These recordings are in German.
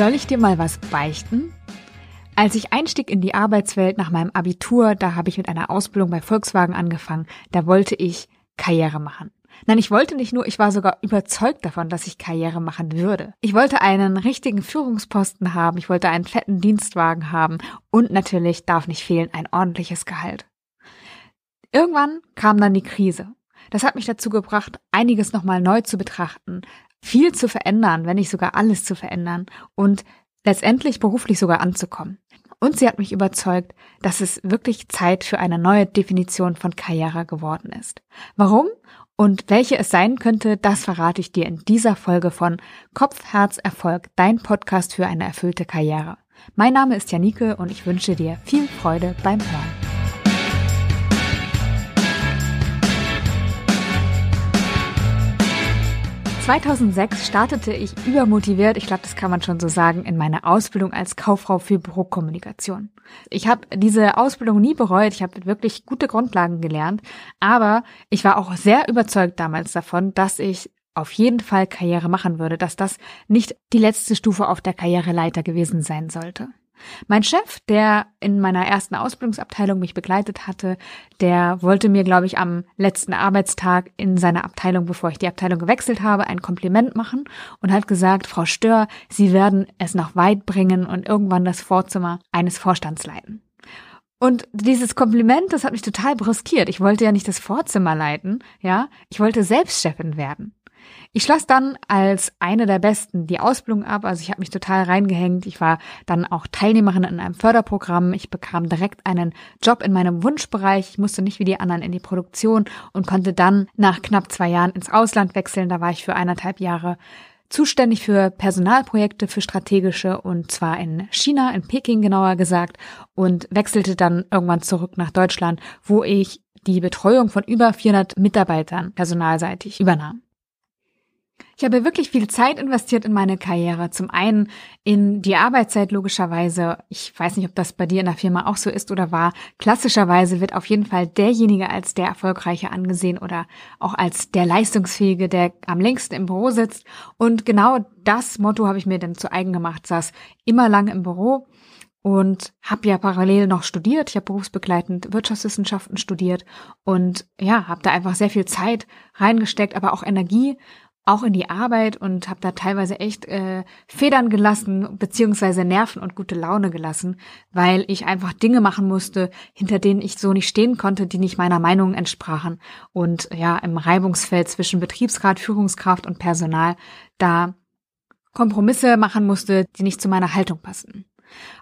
Soll ich dir mal was beichten? Als ich einstieg in die Arbeitswelt nach meinem Abitur, da habe ich mit einer Ausbildung bei Volkswagen angefangen, da wollte ich Karriere machen. Nein, ich wollte nicht nur, ich war sogar überzeugt davon, dass ich Karriere machen würde. Ich wollte einen richtigen Führungsposten haben, ich wollte einen fetten Dienstwagen haben und natürlich darf nicht fehlen ein ordentliches Gehalt. Irgendwann kam dann die Krise. Das hat mich dazu gebracht, einiges nochmal neu zu betrachten, viel zu verändern, wenn nicht sogar alles zu verändern und letztendlich beruflich sogar anzukommen. Und sie hat mich überzeugt, dass es wirklich Zeit für eine neue Definition von Karriere geworden ist. Warum und welche es sein könnte, das verrate ich dir in dieser Folge von Kopf, Herz, Erfolg, dein Podcast für eine erfüllte Karriere. Mein Name ist Janike und ich wünsche dir viel Freude beim Hören. 2006 startete ich übermotiviert, ich glaube, das kann man schon so sagen, in meine Ausbildung als Kauffrau für Bürokommunikation. Ich habe diese Ausbildung nie bereut, ich habe wirklich gute Grundlagen gelernt, aber ich war auch sehr überzeugt damals davon, dass ich auf jeden Fall Karriere machen würde, dass das nicht die letzte Stufe auf der Karriereleiter gewesen sein sollte. Mein Chef, der in meiner ersten Ausbildungsabteilung mich begleitet hatte, der wollte mir, glaube ich, am letzten Arbeitstag in seiner Abteilung, bevor ich die Abteilung gewechselt habe, ein Kompliment machen und hat gesagt, Frau Stör, Sie werden es noch weit bringen und irgendwann das Vorzimmer eines Vorstands leiten. Und dieses Kompliment, das hat mich total brüskiert. Ich wollte ja nicht das Vorzimmer leiten, ja. Ich wollte selbst Chefin werden. Ich schloss dann als eine der Besten die Ausbildung ab. Also ich habe mich total reingehängt. Ich war dann auch Teilnehmerin in einem Förderprogramm. Ich bekam direkt einen Job in meinem Wunschbereich. Ich musste nicht wie die anderen in die Produktion und konnte dann nach knapp zwei Jahren ins Ausland wechseln. Da war ich für eineinhalb Jahre zuständig für Personalprojekte, für strategische und zwar in China, in Peking genauer gesagt und wechselte dann irgendwann zurück nach Deutschland, wo ich die Betreuung von über 400 Mitarbeitern personalseitig übernahm. Ich habe wirklich viel Zeit investiert in meine Karriere. Zum einen in die Arbeitszeit logischerweise. Ich weiß nicht, ob das bei dir in der Firma auch so ist oder war. Klassischerweise wird auf jeden Fall derjenige als der Erfolgreiche angesehen oder auch als der Leistungsfähige, der am längsten im Büro sitzt. Und genau das Motto habe ich mir dann zu eigen gemacht. Saß immer lange im Büro und habe ja parallel noch studiert. Ich habe berufsbegleitend Wirtschaftswissenschaften studiert und ja, habe da einfach sehr viel Zeit reingesteckt, aber auch Energie auch in die Arbeit und habe da teilweise echt äh, Federn gelassen, beziehungsweise Nerven und gute Laune gelassen, weil ich einfach Dinge machen musste, hinter denen ich so nicht stehen konnte, die nicht meiner Meinung entsprachen. Und ja, im Reibungsfeld zwischen Betriebsrat, Führungskraft und Personal da Kompromisse machen musste, die nicht zu meiner Haltung passten.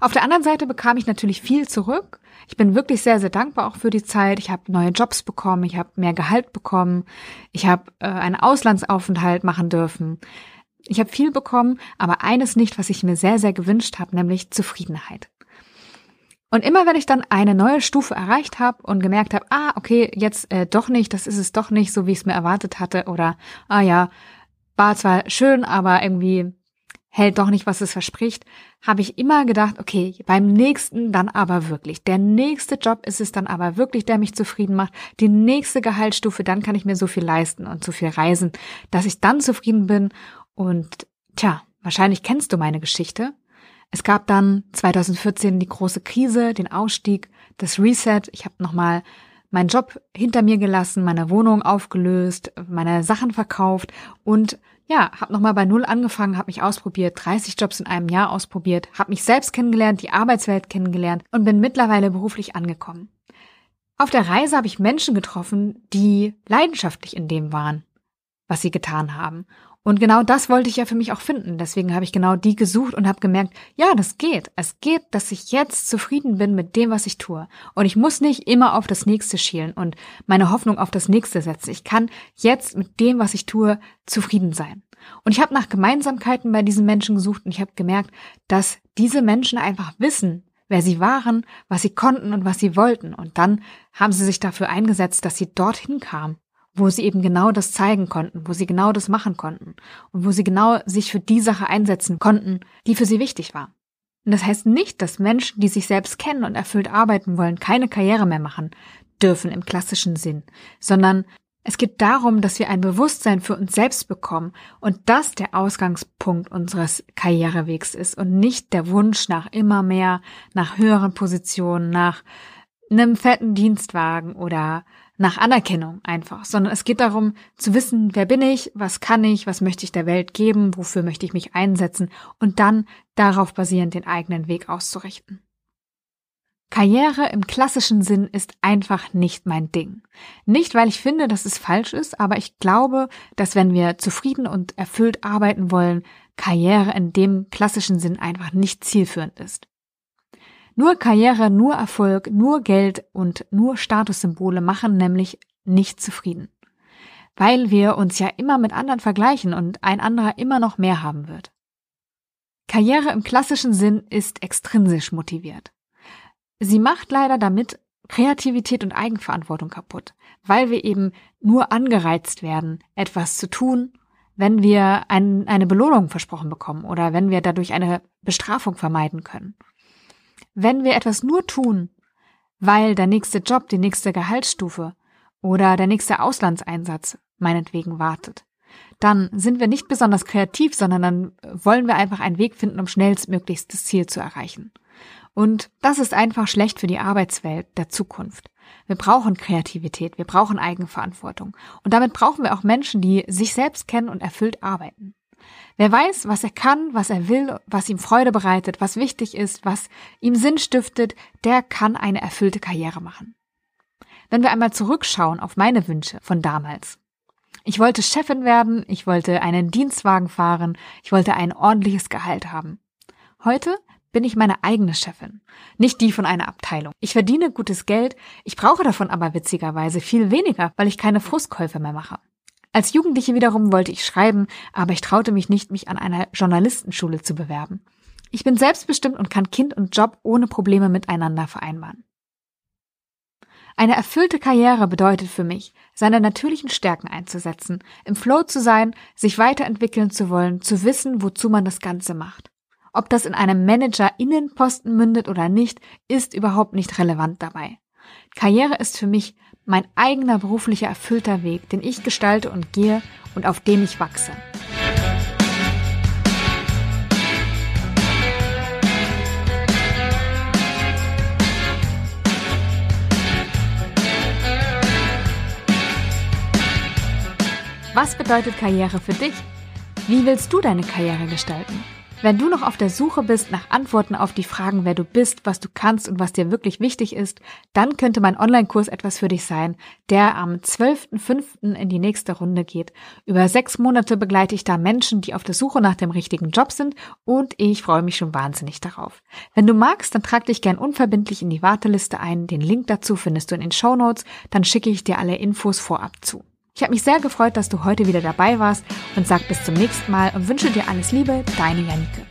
Auf der anderen Seite bekam ich natürlich viel zurück. Ich bin wirklich sehr, sehr dankbar auch für die Zeit. Ich habe neue Jobs bekommen, ich habe mehr Gehalt bekommen, ich habe äh, einen Auslandsaufenthalt machen dürfen. Ich habe viel bekommen, aber eines nicht, was ich mir sehr, sehr gewünscht habe, nämlich Zufriedenheit. Und immer wenn ich dann eine neue Stufe erreicht habe und gemerkt habe, ah, okay, jetzt äh, doch nicht, das ist es doch nicht, so wie ich es mir erwartet hatte, oder ah ja, war zwar schön, aber irgendwie hält doch nicht, was es verspricht, habe ich immer gedacht, okay, beim nächsten dann aber wirklich. Der nächste Job ist es dann aber wirklich, der mich zufrieden macht. Die nächste Gehaltsstufe, dann kann ich mir so viel leisten und so viel reisen, dass ich dann zufrieden bin. Und tja, wahrscheinlich kennst du meine Geschichte. Es gab dann 2014 die große Krise, den Ausstieg, das Reset. Ich habe nochmal meinen Job hinter mir gelassen, meine Wohnung aufgelöst, meine Sachen verkauft und ja, habe nochmal bei Null angefangen, habe mich ausprobiert, 30 Jobs in einem Jahr ausprobiert, habe mich selbst kennengelernt, die Arbeitswelt kennengelernt und bin mittlerweile beruflich angekommen. Auf der Reise habe ich Menschen getroffen, die leidenschaftlich in dem waren, was sie getan haben und genau das wollte ich ja für mich auch finden. Deswegen habe ich genau die gesucht und habe gemerkt, ja, das geht. Es geht, dass ich jetzt zufrieden bin mit dem, was ich tue. Und ich muss nicht immer auf das nächste schielen und meine Hoffnung auf das nächste setzen. Ich kann jetzt mit dem, was ich tue, zufrieden sein. Und ich habe nach Gemeinsamkeiten bei diesen Menschen gesucht und ich habe gemerkt, dass diese Menschen einfach wissen, wer sie waren, was sie konnten und was sie wollten. Und dann haben sie sich dafür eingesetzt, dass sie dorthin kamen wo sie eben genau das zeigen konnten, wo sie genau das machen konnten und wo sie genau sich für die Sache einsetzen konnten, die für sie wichtig war. Und das heißt nicht, dass Menschen, die sich selbst kennen und erfüllt arbeiten wollen, keine Karriere mehr machen dürfen im klassischen Sinn, sondern Es geht darum, dass wir ein Bewusstsein für uns selbst bekommen und das der Ausgangspunkt unseres Karrierewegs ist und nicht der Wunsch nach immer mehr, nach höheren Positionen, nach einem fetten Dienstwagen oder nach Anerkennung einfach, sondern es geht darum zu wissen, wer bin ich, was kann ich, was möchte ich der Welt geben, wofür möchte ich mich einsetzen und dann darauf basierend den eigenen Weg auszurichten. Karriere im klassischen Sinn ist einfach nicht mein Ding. Nicht, weil ich finde, dass es falsch ist, aber ich glaube, dass wenn wir zufrieden und erfüllt arbeiten wollen, Karriere in dem klassischen Sinn einfach nicht zielführend ist. Nur Karriere, nur Erfolg, nur Geld und nur Statussymbole machen nämlich nicht zufrieden. Weil wir uns ja immer mit anderen vergleichen und ein anderer immer noch mehr haben wird. Karriere im klassischen Sinn ist extrinsisch motiviert. Sie macht leider damit Kreativität und Eigenverantwortung kaputt, weil wir eben nur angereizt werden, etwas zu tun, wenn wir ein, eine Belohnung versprochen bekommen oder wenn wir dadurch eine Bestrafung vermeiden können. Wenn wir etwas nur tun, weil der nächste Job, die nächste Gehaltsstufe oder der nächste Auslandseinsatz meinetwegen wartet, dann sind wir nicht besonders kreativ, sondern dann wollen wir einfach einen Weg finden, um schnellstmöglichst das Ziel zu erreichen. Und das ist einfach schlecht für die Arbeitswelt der Zukunft. Wir brauchen Kreativität, wir brauchen Eigenverantwortung. Und damit brauchen wir auch Menschen, die sich selbst kennen und erfüllt arbeiten. Wer weiß, was er kann, was er will, was ihm Freude bereitet, was wichtig ist, was ihm Sinn stiftet, der kann eine erfüllte Karriere machen. Wenn wir einmal zurückschauen auf meine Wünsche von damals. Ich wollte Chefin werden, ich wollte einen Dienstwagen fahren, ich wollte ein ordentliches Gehalt haben. Heute bin ich meine eigene Chefin, nicht die von einer Abteilung. Ich verdiene gutes Geld, ich brauche davon aber witzigerweise viel weniger, weil ich keine Frustkäufe mehr mache. Als Jugendliche wiederum wollte ich schreiben, aber ich traute mich nicht, mich an einer Journalistenschule zu bewerben. Ich bin selbstbestimmt und kann Kind und Job ohne Probleme miteinander vereinbaren. Eine erfüllte Karriere bedeutet für mich, seine natürlichen Stärken einzusetzen, im Flow zu sein, sich weiterentwickeln zu wollen, zu wissen, wozu man das Ganze macht. Ob das in einem Manager-Innenposten mündet oder nicht, ist überhaupt nicht relevant dabei. Karriere ist für mich mein eigener beruflicher erfüllter Weg, den ich gestalte und gehe und auf dem ich wachse. Was bedeutet Karriere für dich? Wie willst du deine Karriere gestalten? Wenn du noch auf der Suche bist nach Antworten auf die Fragen, wer du bist, was du kannst und was dir wirklich wichtig ist, dann könnte mein Online-Kurs etwas für dich sein, der am 12.05. in die nächste Runde geht. Über sechs Monate begleite ich da Menschen, die auf der Suche nach dem richtigen Job sind und ich freue mich schon wahnsinnig darauf. Wenn du magst, dann trag dich gern unverbindlich in die Warteliste ein. Den Link dazu findest du in den Show Notes. Dann schicke ich dir alle Infos vorab zu. Ich habe mich sehr gefreut, dass du heute wieder dabei warst und sag bis zum nächsten Mal und wünsche dir alles Liebe, deine Janike.